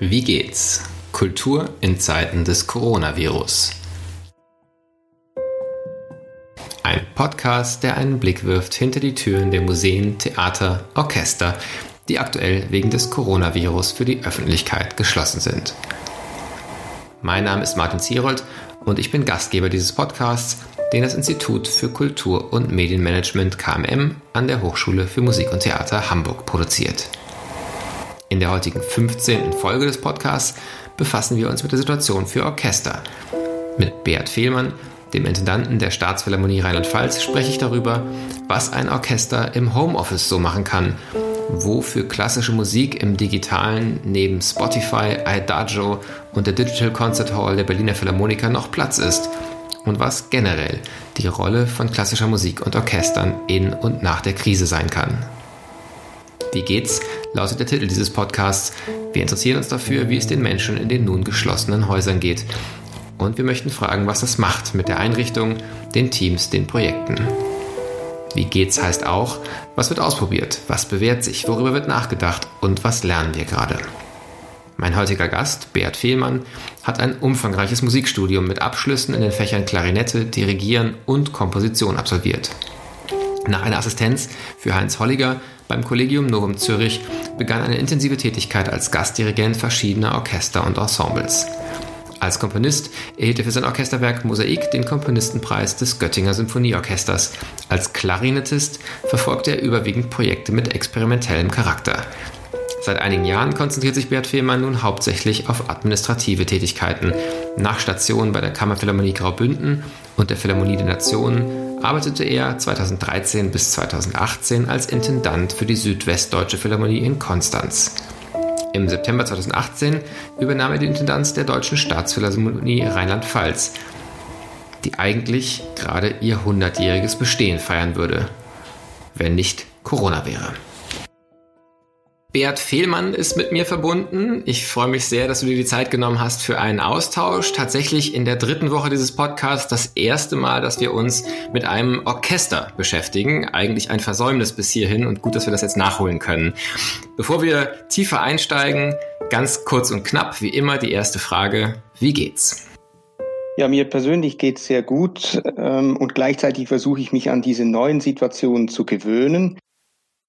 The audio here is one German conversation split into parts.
Wie geht's? Kultur in Zeiten des Coronavirus. Ein Podcast, der einen Blick wirft hinter die Türen der Museen, Theater, Orchester, die aktuell wegen des Coronavirus für die Öffentlichkeit geschlossen sind. Mein Name ist Martin Zierold und ich bin Gastgeber dieses Podcasts, den das Institut für Kultur- und Medienmanagement KMM an der Hochschule für Musik und Theater Hamburg produziert. In der heutigen 15. Folge des Podcasts befassen wir uns mit der Situation für Orchester. Mit Beat Fehlmann, dem Intendanten der Staatsphilharmonie Rheinland-Pfalz, spreche ich darüber, was ein Orchester im Homeoffice so machen kann, wo für klassische Musik im digitalen neben Spotify, Adagio und der Digital Concert Hall der Berliner Philharmoniker noch Platz ist und was generell die Rolle von klassischer Musik und Orchestern in und nach der Krise sein kann. Wie geht's? lautet der Titel dieses Podcasts. Wir interessieren uns dafür, wie es den Menschen in den nun geschlossenen Häusern geht. Und wir möchten fragen, was das macht mit der Einrichtung, den Teams, den Projekten. Wie geht's heißt auch, was wird ausprobiert, was bewährt sich, worüber wird nachgedacht und was lernen wir gerade. Mein heutiger Gast, Beat Fehlmann, hat ein umfangreiches Musikstudium mit Abschlüssen in den Fächern Klarinette, Dirigieren und Komposition absolviert. Nach einer Assistenz für Heinz Holliger beim Collegium Novum Zürich begann eine intensive Tätigkeit als Gastdirigent verschiedener Orchester und Ensembles. Als Komponist erhielt er für sein Orchesterwerk Mosaik den Komponistenpreis des Göttinger Symphonieorchesters. Als Klarinettist verfolgte er überwiegend Projekte mit experimentellem Charakter. Seit einigen Jahren konzentriert sich Bert Fehlmann nun hauptsächlich auf administrative Tätigkeiten. Nach Stationen bei der Kammerphilharmonie Graubünden und der Philharmonie der Nationen arbeitete er 2013 bis 2018 als Intendant für die Südwestdeutsche Philharmonie in Konstanz. Im September 2018 übernahm er die Intendanz der Deutschen Staatsphilharmonie Rheinland-Pfalz, die eigentlich gerade ihr 100-jähriges Bestehen feiern würde, wenn nicht Corona wäre. Beat Fehlmann ist mit mir verbunden. Ich freue mich sehr, dass du dir die Zeit genommen hast für einen Austausch. Tatsächlich in der dritten Woche dieses Podcasts das erste Mal, dass wir uns mit einem Orchester beschäftigen. Eigentlich ein Versäumnis bis hierhin und gut, dass wir das jetzt nachholen können. Bevor wir tiefer einsteigen, ganz kurz und knapp, wie immer die erste Frage. Wie geht's? Ja, mir persönlich geht's sehr gut ähm, und gleichzeitig versuche ich mich an diese neuen Situationen zu gewöhnen.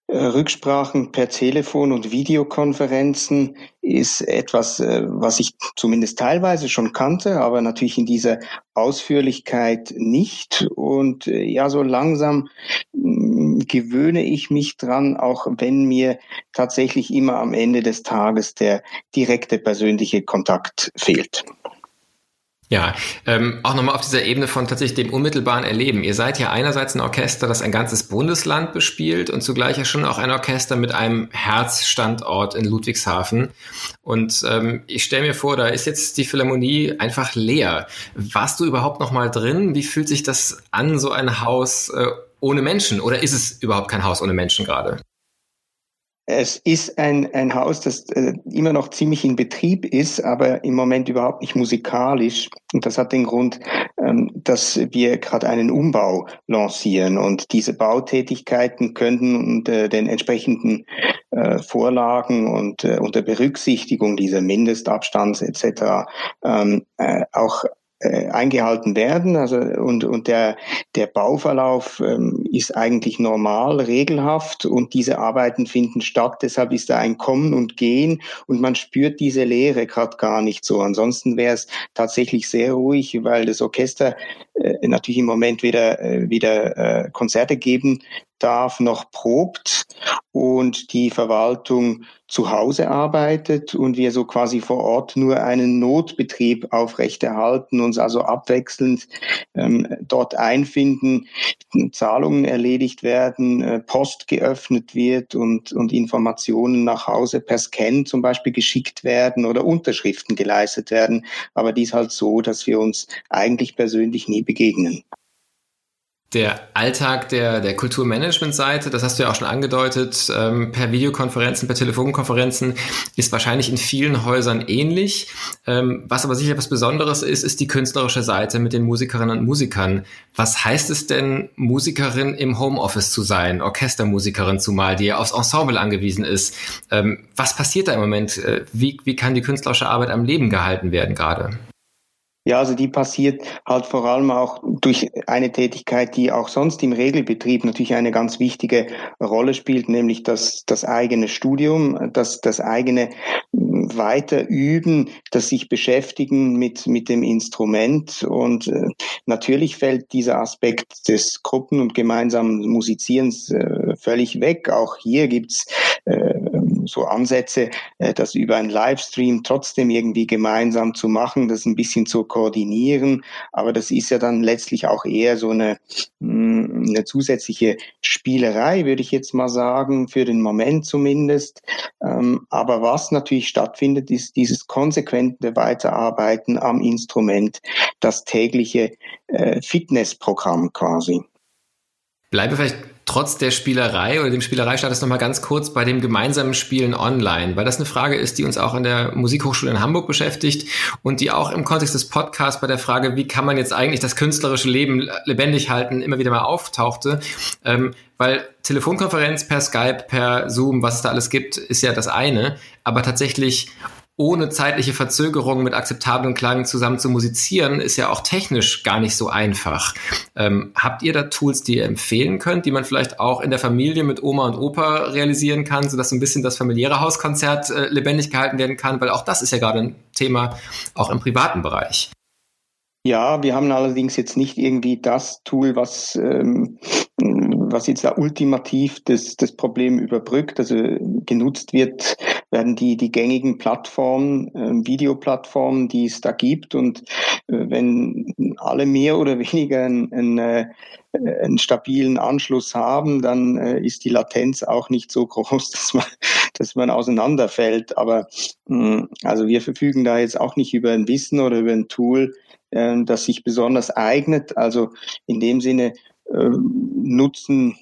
Äh, Rücksprachen per Telefon und Videokonferenzen ist etwas, äh, was ich zumindest teilweise schon kannte, aber natürlich in dieser Ausführlichkeit nicht. Und äh, ja, so langsam mm, gewöhne ich mich dran, auch wenn mir tatsächlich immer am Ende des Tages der direkte persönliche Kontakt fehlt. Ja, ähm, auch nochmal auf dieser Ebene von tatsächlich dem unmittelbaren Erleben. Ihr seid ja einerseits ein Orchester, das ein ganzes Bundesland bespielt und zugleich ja schon auch ein Orchester mit einem Herzstandort in Ludwigshafen. Und ähm, ich stelle mir vor, da ist jetzt die Philharmonie einfach leer. Warst du überhaupt noch mal drin? Wie fühlt sich das an, so ein Haus äh, ohne Menschen? Oder ist es überhaupt kein Haus ohne Menschen gerade? Es ist ein, ein Haus, das äh, immer noch ziemlich in Betrieb ist, aber im Moment überhaupt nicht musikalisch. Und das hat den Grund, ähm, dass wir gerade einen Umbau lancieren. Und diese Bautätigkeiten könnten unter den entsprechenden äh, Vorlagen und äh, unter Berücksichtigung dieser Mindestabstands etc. Ähm, äh, auch äh, eingehalten werden. Also und, und der, der Bauverlauf ähm, ist eigentlich normal, regelhaft und diese Arbeiten finden statt. Deshalb ist da ein Kommen und Gehen und man spürt diese Leere gerade gar nicht so. Ansonsten wäre es tatsächlich sehr ruhig, weil das Orchester äh, natürlich im Moment wieder, äh, wieder äh, Konzerte geben darf, noch probt und die Verwaltung zu Hause arbeitet und wir so quasi vor Ort nur einen Notbetrieb aufrechterhalten, uns also abwechselnd ähm, dort einfinden, Zahlungen erledigt werden, äh, Post geöffnet wird und, und Informationen nach Hause per Scan zum Beispiel geschickt werden oder Unterschriften geleistet werden. Aber dies halt so, dass wir uns eigentlich persönlich nie begegnen. Der Alltag der, der Kulturmanagement-Seite, das hast du ja auch schon angedeutet, ähm, per Videokonferenzen, per Telefonkonferenzen, ist wahrscheinlich in vielen Häusern ähnlich. Ähm, was aber sicher was Besonderes ist, ist die künstlerische Seite mit den Musikerinnen und Musikern. Was heißt es denn, Musikerin im Homeoffice zu sein, Orchestermusikerin zumal, die ja aufs Ensemble angewiesen ist? Ähm, was passiert da im Moment? Äh, wie, wie kann die künstlerische Arbeit am Leben gehalten werden gerade? Ja, also die passiert halt vor allem auch durch eine Tätigkeit, die auch sonst im Regelbetrieb natürlich eine ganz wichtige Rolle spielt, nämlich das, das eigene Studium, das, das eigene Weiterüben, das sich beschäftigen mit, mit dem Instrument. Und äh, natürlich fällt dieser Aspekt des Gruppen- und gemeinsamen Musizierens äh, völlig weg. Auch hier gibt's äh, so Ansätze, äh, das über einen Livestream trotzdem irgendwie gemeinsam zu machen, das ein bisschen zu koordinieren. Aber das ist ja dann letztlich auch eher so eine, mm, eine zusätzliche Spielerei, würde ich jetzt mal sagen, für den Moment zumindest. Ähm, aber was natürlich stattfindet, ist dieses konsequente Weiterarbeiten am Instrument, das tägliche äh, Fitnessprogramm quasi. Bleibe vielleicht trotz der Spielerei oder dem Spielereistatus nochmal ganz kurz bei dem gemeinsamen Spielen online, weil das eine Frage ist, die uns auch in der Musikhochschule in Hamburg beschäftigt und die auch im Kontext des Podcasts bei der Frage, wie kann man jetzt eigentlich das künstlerische Leben lebendig halten, immer wieder mal auftauchte. Ähm, weil Telefonkonferenz per Skype, per Zoom, was es da alles gibt, ist ja das eine, aber tatsächlich ohne zeitliche Verzögerung mit akzeptablen Klang zusammen zu musizieren, ist ja auch technisch gar nicht so einfach. Ähm, habt ihr da Tools, die ihr empfehlen könnt, die man vielleicht auch in der Familie mit Oma und Opa realisieren kann, sodass so ein bisschen das familiäre Hauskonzert äh, lebendig gehalten werden kann? Weil auch das ist ja gerade ein Thema, auch im privaten Bereich. Ja, wir haben allerdings jetzt nicht irgendwie das Tool, was ähm, was jetzt da ultimativ das, das Problem überbrückt. Also genutzt wird, werden die, die gängigen Plattformen, äh, Videoplattformen, die es da gibt. Und äh, wenn alle mehr oder weniger einen, einen, äh, einen stabilen Anschluss haben, dann äh, ist die Latenz auch nicht so groß, dass man, dass man auseinanderfällt. Aber mh, also wir verfügen da jetzt auch nicht über ein Wissen oder über ein Tool, äh, das sich besonders eignet. Also in dem Sinne äh, nutzen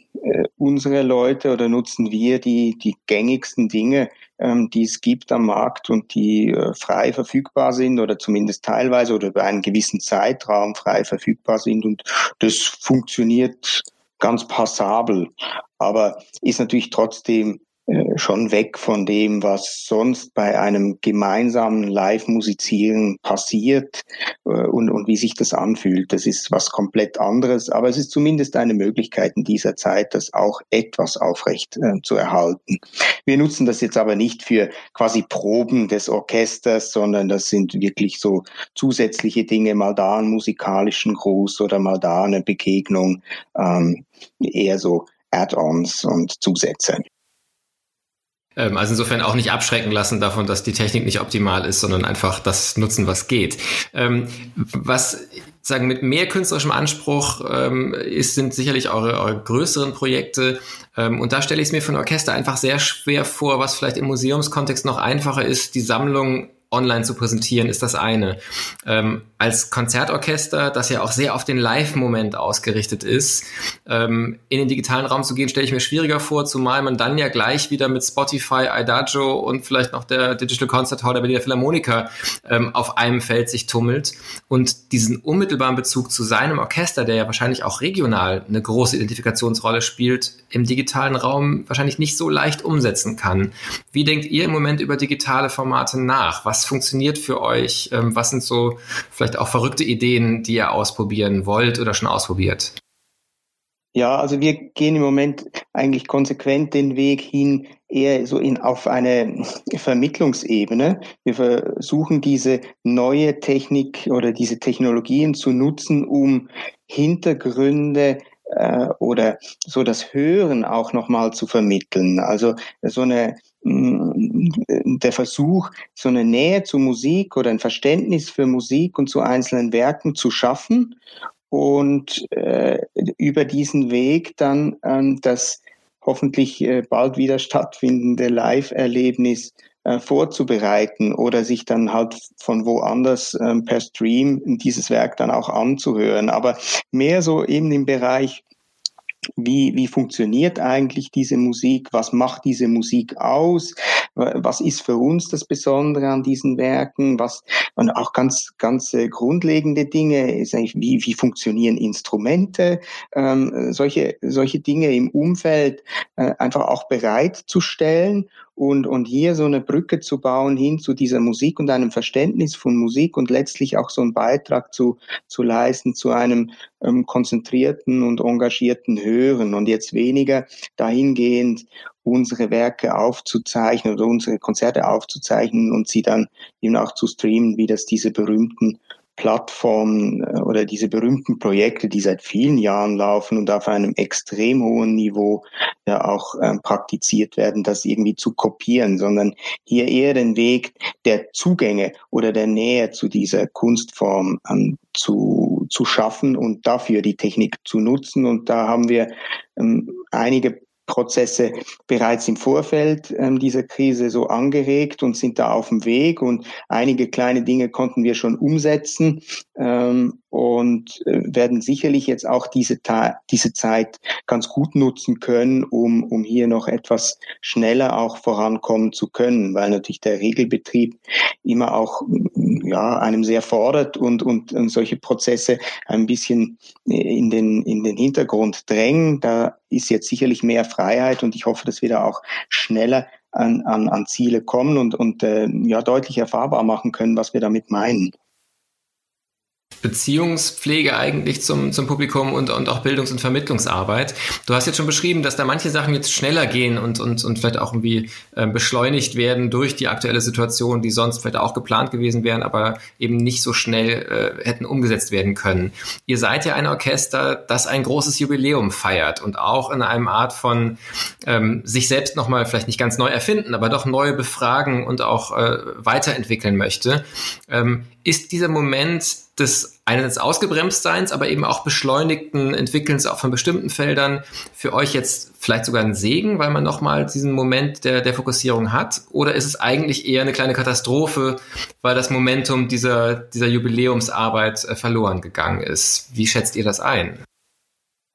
unsere Leute oder nutzen wir die, die gängigsten Dinge, ähm, die es gibt am Markt und die äh, frei verfügbar sind oder zumindest teilweise oder über einen gewissen Zeitraum frei verfügbar sind. Und das funktioniert ganz passabel, aber ist natürlich trotzdem äh, schon weg von dem, was sonst bei einem gemeinsamen Live-Musizieren passiert äh, und, und wie sich das anfühlt. Das ist was komplett anderes, aber es ist zumindest eine Möglichkeit in dieser Zeit, das auch etwas aufrecht äh, zu erhalten. Wir nutzen das jetzt aber nicht für quasi Proben des Orchesters, sondern das sind wirklich so zusätzliche Dinge, mal da einen musikalischen Gruß oder mal da eine Begegnung, ähm, eher so Add-ons und Zusätze. Ähm, also insofern auch nicht abschrecken lassen davon, dass die Technik nicht optimal ist, sondern einfach das nutzen, was geht. Ähm, was sagen mit mehr künstlerischem Anspruch ähm, ist, sind sicherlich eure, eure größeren Projekte. und da stelle ich es mir von Orchester einfach sehr schwer vor, was vielleicht im Museumskontext noch einfacher ist, die Sammlung online zu präsentieren, ist das eine. Ähm, als Konzertorchester, das ja auch sehr auf den Live-Moment ausgerichtet ist, ähm, in den digitalen Raum zu gehen, stelle ich mir schwieriger vor, zumal man dann ja gleich wieder mit Spotify, Idagio und vielleicht noch der Digital Concert Hall der Berliner Philharmoniker ähm, auf einem Feld sich tummelt und diesen unmittelbaren Bezug zu seinem Orchester, der ja wahrscheinlich auch regional eine große Identifikationsrolle spielt, im digitalen Raum wahrscheinlich nicht so leicht umsetzen kann. Wie denkt ihr im Moment über digitale Formate nach? Was funktioniert für euch? Ähm, was sind so vielleicht auch verrückte Ideen, die ihr ausprobieren wollt oder schon ausprobiert? Ja, also wir gehen im Moment eigentlich konsequent den Weg hin, eher so in, auf eine Vermittlungsebene. Wir versuchen diese neue Technik oder diese Technologien zu nutzen, um Hintergründe äh, oder so das Hören auch nochmal zu vermitteln. Also so eine der Versuch, so eine Nähe zu Musik oder ein Verständnis für Musik und zu einzelnen Werken zu schaffen und äh, über diesen Weg dann ähm, das hoffentlich äh, bald wieder stattfindende Live-Erlebnis äh, vorzubereiten oder sich dann halt von woanders ähm, per Stream dieses Werk dann auch anzuhören. Aber mehr so eben im Bereich wie, wie funktioniert eigentlich diese Musik, was macht diese Musik aus, was ist für uns das Besondere an diesen Werken, was und auch ganz, ganz äh, grundlegende Dinge, ist eigentlich, wie, wie funktionieren Instrumente, ähm, solche, solche Dinge im Umfeld äh, einfach auch bereitzustellen und, und hier so eine Brücke zu bauen hin zu dieser Musik und einem Verständnis von Musik und letztlich auch so einen Beitrag zu, zu leisten zu einem ähm, konzentrierten und engagierten Hören und jetzt weniger dahingehend unsere Werke aufzuzeichnen oder unsere Konzerte aufzuzeichnen und sie dann eben auch zu streamen, wie das diese berühmten Plattformen äh, oder diese berühmten Projekte, die seit vielen Jahren laufen und auf einem extrem hohen Niveau ja auch ähm, praktiziert werden, das irgendwie zu kopieren, sondern hier eher den Weg der Zugänge oder der Nähe zu dieser Kunstform ähm, zu, zu schaffen und dafür die Technik zu nutzen. Und da haben wir ähm, einige Prozesse bereits im Vorfeld ähm, dieser Krise so angeregt und sind da auf dem Weg. Und einige kleine Dinge konnten wir schon umsetzen ähm, und äh, werden sicherlich jetzt auch diese, diese Zeit ganz gut nutzen können, um, um hier noch etwas schneller auch vorankommen zu können, weil natürlich der Regelbetrieb immer auch ja, einem sehr fordert und, und, und solche Prozesse ein bisschen in den, in den Hintergrund drängen. Da ist jetzt sicherlich mehr Freiheit und ich hoffe, dass wir da auch schneller an, an, an Ziele kommen und, und äh, ja, deutlich erfahrbar machen können, was wir damit meinen. Beziehungspflege eigentlich zum, zum Publikum und, und auch Bildungs- und Vermittlungsarbeit. Du hast jetzt schon beschrieben, dass da manche Sachen jetzt schneller gehen und, und, und vielleicht auch irgendwie äh, beschleunigt werden durch die aktuelle Situation, die sonst vielleicht auch geplant gewesen wären, aber eben nicht so schnell äh, hätten umgesetzt werden können. Ihr seid ja ein Orchester, das ein großes Jubiläum feiert und auch in einem Art von ähm, sich selbst nochmal vielleicht nicht ganz neu erfinden, aber doch neu befragen und auch äh, weiterentwickeln möchte. Ähm, ist dieser Moment des einerseits Ausgebremstseins, aber eben auch beschleunigten Entwickelns auch von bestimmten Feldern für euch jetzt vielleicht sogar ein Segen, weil man nochmal diesen Moment der, der Fokussierung hat? Oder ist es eigentlich eher eine kleine Katastrophe, weil das Momentum dieser, dieser Jubiläumsarbeit äh, verloren gegangen ist? Wie schätzt ihr das ein?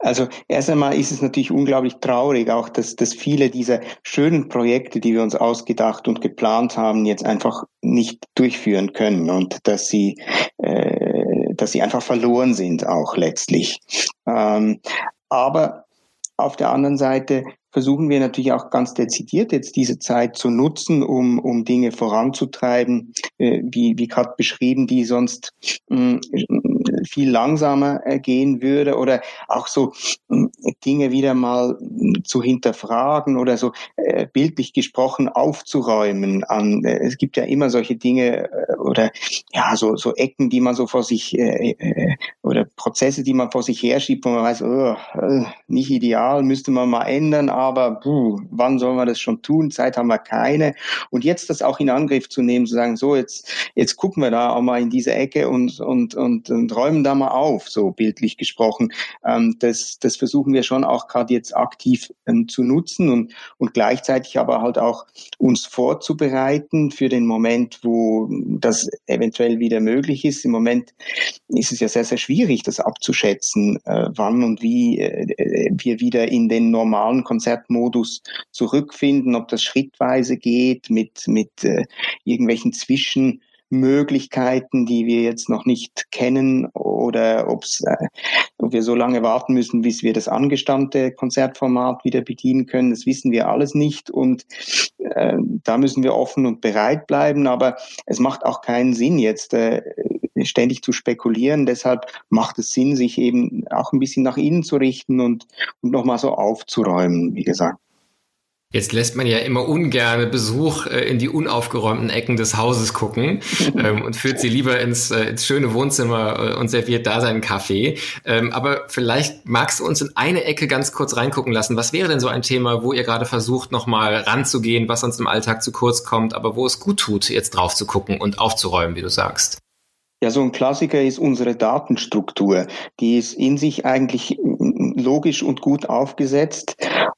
Also erst einmal ist es natürlich unglaublich traurig, auch dass, dass viele dieser schönen Projekte, die wir uns ausgedacht und geplant haben, jetzt einfach nicht durchführen können und dass sie, äh, dass sie einfach verloren sind auch letztlich. Ähm, aber auf der anderen Seite versuchen wir natürlich auch ganz dezidiert jetzt diese Zeit zu nutzen, um, um Dinge voranzutreiben, äh, wie, wie gerade beschrieben, die sonst mh, mm, viel langsamer äh, gehen würde oder auch so mh, mm, Dinge wieder mal mm, zu hinterfragen oder so äh, bildlich gesprochen aufzuräumen. Äh, es gibt ja immer solche Dinge oder ja so, so Ecken, die man so vor sich oder Prozesse, die man vor sich herschiebt, wo man weiß, oh, nicht ideal, müsste man mal ändern, aber puh, wann sollen wir das schon tun? Zeit haben wir keine. Und jetzt das auch in Angriff zu nehmen, zu sagen, so, jetzt, jetzt gucken wir da auch mal in diese Ecke und, und, und, und räumen da mal auf, so bildlich gesprochen. Ähm, das, das versuchen wir schon auch gerade jetzt aktiv ähm, zu nutzen und, und gleichzeitig aber halt auch uns vorzubereiten für den Moment, wo das eventuell wieder möglich ist. Im Moment ist es ja sehr, sehr schwierig, das abzuschätzen, äh, wann und wie äh, äh wir wieder in den normalen Konzert Konzertmodus zurückfinden, ob das schrittweise geht mit, mit äh, irgendwelchen Zwischenmöglichkeiten, die wir jetzt noch nicht kennen oder ob's, äh, ob wir so lange warten müssen, bis wir das angestammte Konzertformat wieder bedienen können. Das wissen wir alles nicht und äh, da müssen wir offen und bereit bleiben. Aber es macht auch keinen Sinn jetzt äh, ständig zu spekulieren. Deshalb macht es Sinn, sich eben auch ein bisschen nach innen zu richten und, und nochmal so aufzuräumen, wie gesagt. Jetzt lässt man ja immer ungern Besuch äh, in die unaufgeräumten Ecken des Hauses gucken ähm, und führt sie lieber ins, äh, ins schöne Wohnzimmer äh, und serviert da seinen Kaffee. Ähm, aber vielleicht magst du uns in eine Ecke ganz kurz reingucken lassen. Was wäre denn so ein Thema, wo ihr gerade versucht, nochmal ranzugehen, was sonst im Alltag zu kurz kommt, aber wo es gut tut, jetzt drauf zu gucken und aufzuräumen, wie du sagst? Ja, so ein Klassiker ist unsere Datenstruktur. Die ist in sich eigentlich logisch und gut aufgesetzt,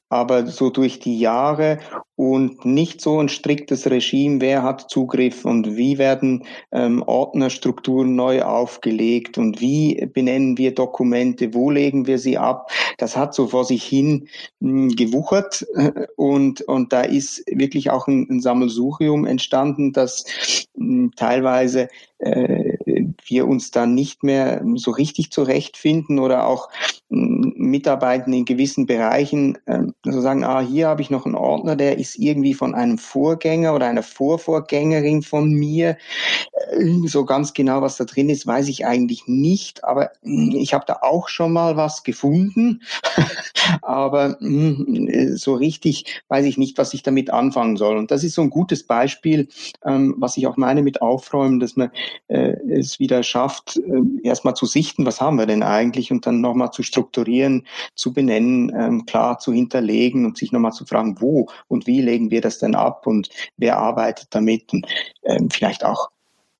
aber so durch die Jahre und nicht so ein striktes Regime, wer hat Zugriff und wie werden ähm, Ordnerstrukturen neu aufgelegt und wie benennen wir Dokumente, wo legen wir sie ab. Das hat so vor sich hin mh, hm, gewuchert und, und da ist wirklich auch ein, ein Sammelsurium entstanden, das mh, hm, teilweise äh, wir uns dann nicht mehr so richtig zurechtfinden oder auch Mitarbeitenden in gewissen Bereichen äh, so sagen, ah, hier habe ich noch einen Ordner, der ist irgendwie von einem Vorgänger oder einer Vorvorgängerin von mir. Äh, so ganz genau, was da drin ist, weiß ich eigentlich nicht, aber ich habe da auch schon mal was gefunden, aber hm, so richtig weiß ich nicht, was ich damit anfangen soll. Und das ist so ein gutes Beispiel, ähm, was ich auch meine mit Aufräumen, dass man äh, es wieder schafft, äh, erstmal zu sichten, was haben wir denn eigentlich und dann nochmal zu strukturieren, zu benennen, ähm, klar zu hinterlegen und sich nochmal zu fragen, wo und wie legen wir das denn ab und wer arbeitet damit und ähm, vielleicht auch,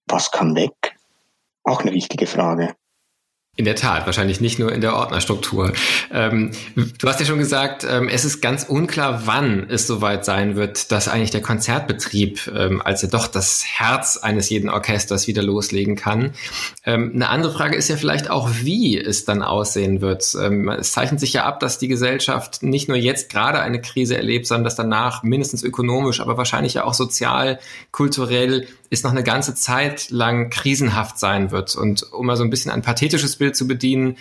was kann weg? Auch eine wichtige Frage. In der Tat, wahrscheinlich nicht nur in der Ordnerstruktur. Ähm, du hast ja schon gesagt, ähm, es ist ganz unklar, wann es soweit sein wird, dass eigentlich der Konzertbetrieb ähm, als ja doch das Herz eines jeden Orchesters wieder loslegen kann. Ähm, eine andere Frage ist ja vielleicht auch, wie es dann aussehen wird. Ähm, es zeichnet sich ja ab, dass die Gesellschaft nicht nur jetzt gerade eine Krise erlebt, sondern dass danach mindestens ökonomisch, aber wahrscheinlich ja auch sozial, kulturell ist noch eine ganze Zeit lang krisenhaft sein wird. Und um mal so ein bisschen ein pathetisches Bild zu bedienen,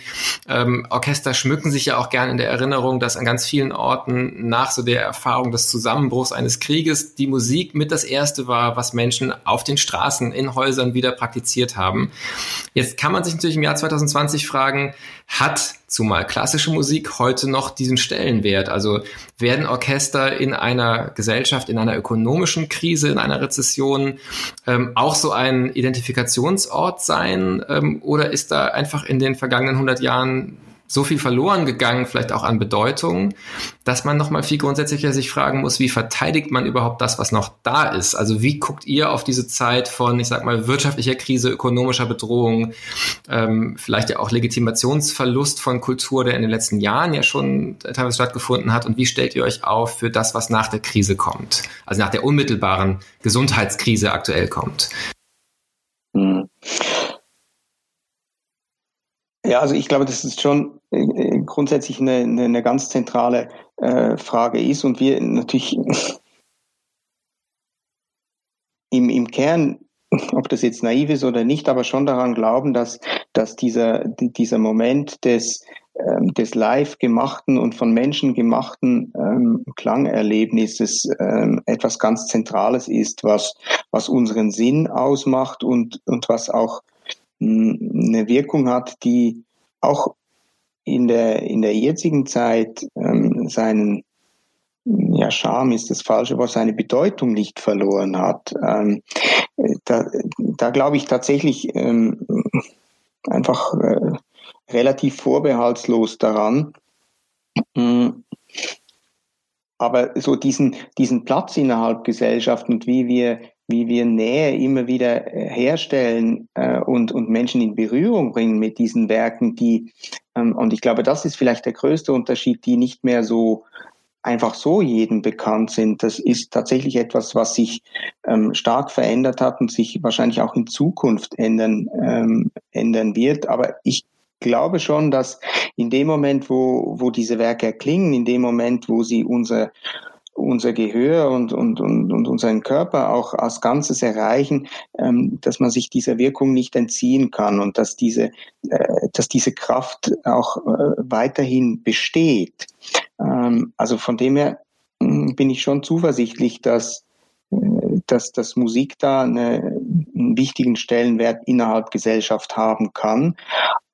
ähm, Orchester schmücken sich ja auch gern in der Erinnerung, dass an ganz vielen Orten nach so der Erfahrung des Zusammenbruchs eines Krieges die Musik mit das erste war, was Menschen auf den Straßen, in Häusern wieder praktiziert haben. Jetzt kann man sich natürlich im Jahr 2020 fragen, hat zumal klassische Musik heute noch diesen Stellenwert? Also werden Orchester in einer Gesellschaft, in einer ökonomischen Krise, in einer Rezession ähm, auch so ein Identifikationsort sein? Ähm, oder ist da einfach in den vergangenen 100 Jahren so viel verloren gegangen, vielleicht auch an Bedeutung, dass man nochmal viel grundsätzlicher sich fragen muss, wie verteidigt man überhaupt das, was noch da ist? Also wie guckt ihr auf diese Zeit von, ich sag mal, wirtschaftlicher Krise, ökonomischer Bedrohung, ähm, vielleicht ja auch Legitimationsverlust von Kultur, der in den letzten Jahren ja schon teilweise stattgefunden hat? Und wie stellt ihr euch auf für das, was nach der Krise kommt? Also nach der unmittelbaren Gesundheitskrise aktuell kommt? Hm. Ja, also ich glaube, dass es schon grundsätzlich eine, eine, eine ganz zentrale äh, Frage ist und wir natürlich im, im Kern, ob das jetzt naiv ist oder nicht, aber schon daran glauben, dass, dass dieser, dieser Moment des, ähm, des live gemachten und von Menschen gemachten ähm, Klangerlebnisses ähm, etwas ganz Zentrales ist, was, was unseren Sinn ausmacht und, und was auch eine Wirkung hat, die auch in der, in der jetzigen Zeit ähm, seinen ja, Charme ist das falsche Wort, seine Bedeutung nicht verloren hat. Ähm, da, da glaube ich tatsächlich ähm, einfach äh, relativ vorbehaltslos daran. Aber so diesen, diesen Platz innerhalb Gesellschaft und wie wir wie wir Nähe immer wieder äh, herstellen äh, und, und Menschen in Berührung bringen mit diesen Werken, die, ähm, und ich glaube, das ist vielleicht der größte Unterschied, die nicht mehr so einfach so jedem bekannt sind. Das ist tatsächlich etwas, was sich ähm, stark verändert hat und sich wahrscheinlich auch in Zukunft ändern, ähm, ändern wird. Aber ich glaube schon, dass in dem Moment, wo, wo diese Werke erklingen, in dem Moment, wo sie unser unser Gehör und, und, und, und unseren Körper auch als Ganzes erreichen, ähm, dass man sich dieser Wirkung nicht entziehen kann und dass diese, äh, dass diese Kraft auch äh, weiterhin besteht. Ähm, also von dem her äh, bin ich schon zuversichtlich, dass, äh, dass, dass Musik da eine, einen wichtigen Stellenwert innerhalb Gesellschaft haben kann.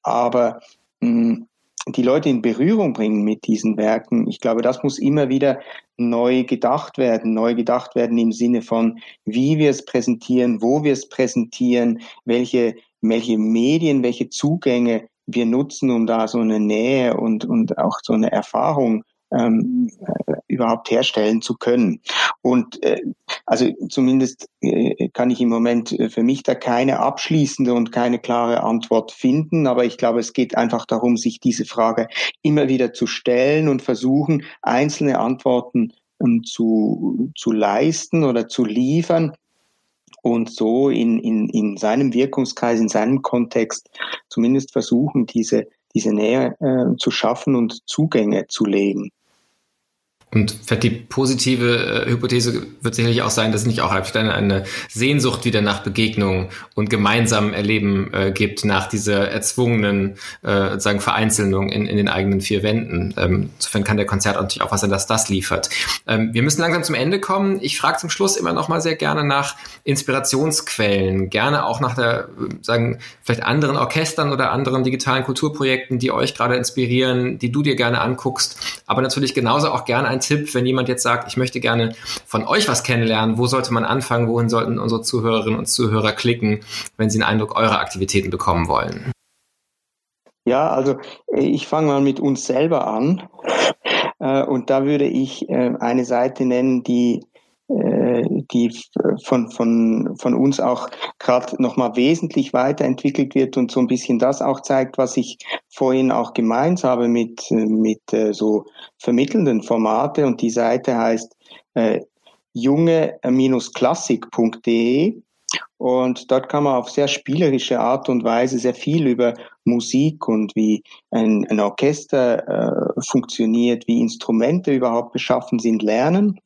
Aber mh, die Leute in Berührung bringen mit diesen Werken. Ich glaube, das muss immer wieder neu gedacht werden, neu gedacht werden im Sinne von, wie wir es präsentieren, wo wir es präsentieren, welche, welche Medien, welche Zugänge wir nutzen, um da so eine Nähe und, und auch so eine Erfahrung ähm, äh, überhaupt herstellen zu können. Und äh, also zumindest äh, kann ich im Moment äh, für mich da keine abschließende und keine klare Antwort finden, aber ich glaube, es geht einfach darum, sich diese Frage immer wieder zu stellen und versuchen, einzelne Antworten ähm, zu, zu leisten oder zu liefern und so in, in, in seinem Wirkungskreis, in seinem Kontext zumindest versuchen, diese, diese Nähe äh, zu schaffen und Zugänge zu legen. Und vielleicht die positive äh, Hypothese wird sicherlich auch sein, dass es nicht auch eine, eine Sehnsucht wieder nach Begegnung und gemeinsamem Erleben äh, gibt nach dieser erzwungenen äh, sagen Vereinzelung in, in den eigenen vier Wänden. Ähm, insofern kann der Konzert natürlich auch was sein, dass das liefert. Ähm, wir müssen langsam zum Ende kommen. Ich frage zum Schluss immer noch mal sehr gerne nach Inspirationsquellen, gerne auch nach der sagen vielleicht anderen Orchestern oder anderen digitalen Kulturprojekten, die euch gerade inspirieren, die du dir gerne anguckst, aber natürlich genauso auch gerne ein Tipp, wenn jemand jetzt sagt, ich möchte gerne von euch was kennenlernen, wo sollte man anfangen, wohin sollten unsere Zuhörerinnen und Zuhörer klicken, wenn sie einen Eindruck eurer Aktivitäten bekommen wollen? Ja, also ich fange mal mit uns selber an. Äh, und da würde ich äh, eine Seite nennen, die äh, die von, von, von uns auch gerade nochmal wesentlich weiterentwickelt wird und so ein bisschen das auch zeigt, was ich vorhin auch gemeint habe mit, mit äh, so vermittelnden Formate und die Seite heißt äh, junge-klassik.de und dort kann man auf sehr spielerische Art und Weise sehr viel über Musik und wie ein, ein Orchester äh, funktioniert, wie Instrumente überhaupt beschaffen sind, lernen.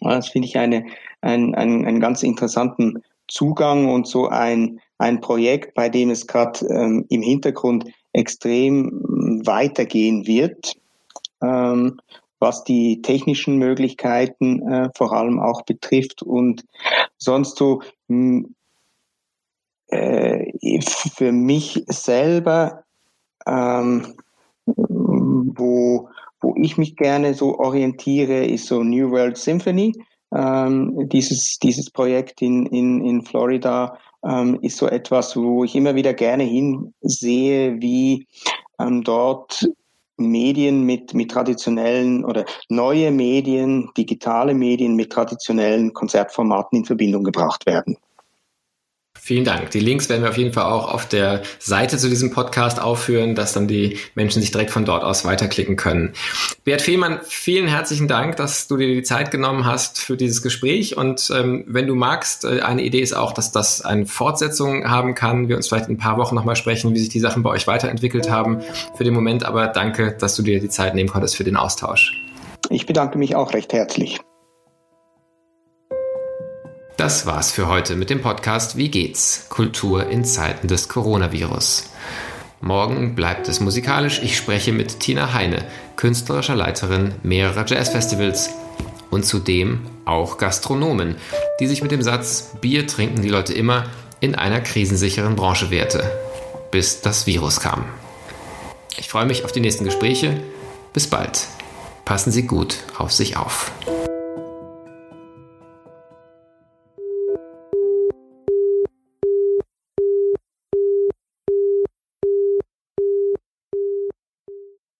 Das finde ich eine, ein, ein, einen ganz interessanten Zugang und so ein, ein Projekt, bei dem es gerade ähm, im Hintergrund extrem ähm, weitergehen wird, ähm, was die technischen Möglichkeiten äh, vor allem auch betrifft und sonst so mh, hm, äh, für mich selber, ähm, wo wo ich mich gerne so orientiere, ist so New World Symphony. Ähm, dieses, dieses Projekt in, in, in Florida ähm, ist so etwas, wo ich immer wieder gerne hinsehe, wie ähm, dort Medien mit, mit traditionellen oder neue Medien, digitale Medien mit traditionellen Konzertformaten in Verbindung gebracht werden. Vielen Dank. Die Links werden wir auf jeden Fall auch auf der Seite zu diesem Podcast aufführen, dass dann die Menschen sich direkt von dort aus weiterklicken können. Bert Fehlmann, vielen herzlichen Dank, dass du dir die Zeit genommen hast für dieses Gespräch. Und ähm, wenn du magst, äh, eine Idee ist auch, dass das eine Fortsetzung haben kann. Wir uns vielleicht in ein paar Wochen nochmal sprechen, wie sich die Sachen bei euch weiterentwickelt haben. Für den Moment aber danke, dass du dir die Zeit nehmen konntest für den Austausch. Ich bedanke mich auch recht herzlich. Das war's für heute mit dem Podcast Wie geht's? Kultur in Zeiten des Coronavirus. Morgen bleibt es musikalisch. Ich spreche mit Tina Heine, künstlerischer Leiterin mehrerer Jazzfestivals und zudem auch Gastronomen, die sich mit dem Satz Bier trinken die Leute immer in einer krisensicheren Branche wehrte, bis das Virus kam. Ich freue mich auf die nächsten Gespräche. Bis bald. Passen Sie gut auf sich auf.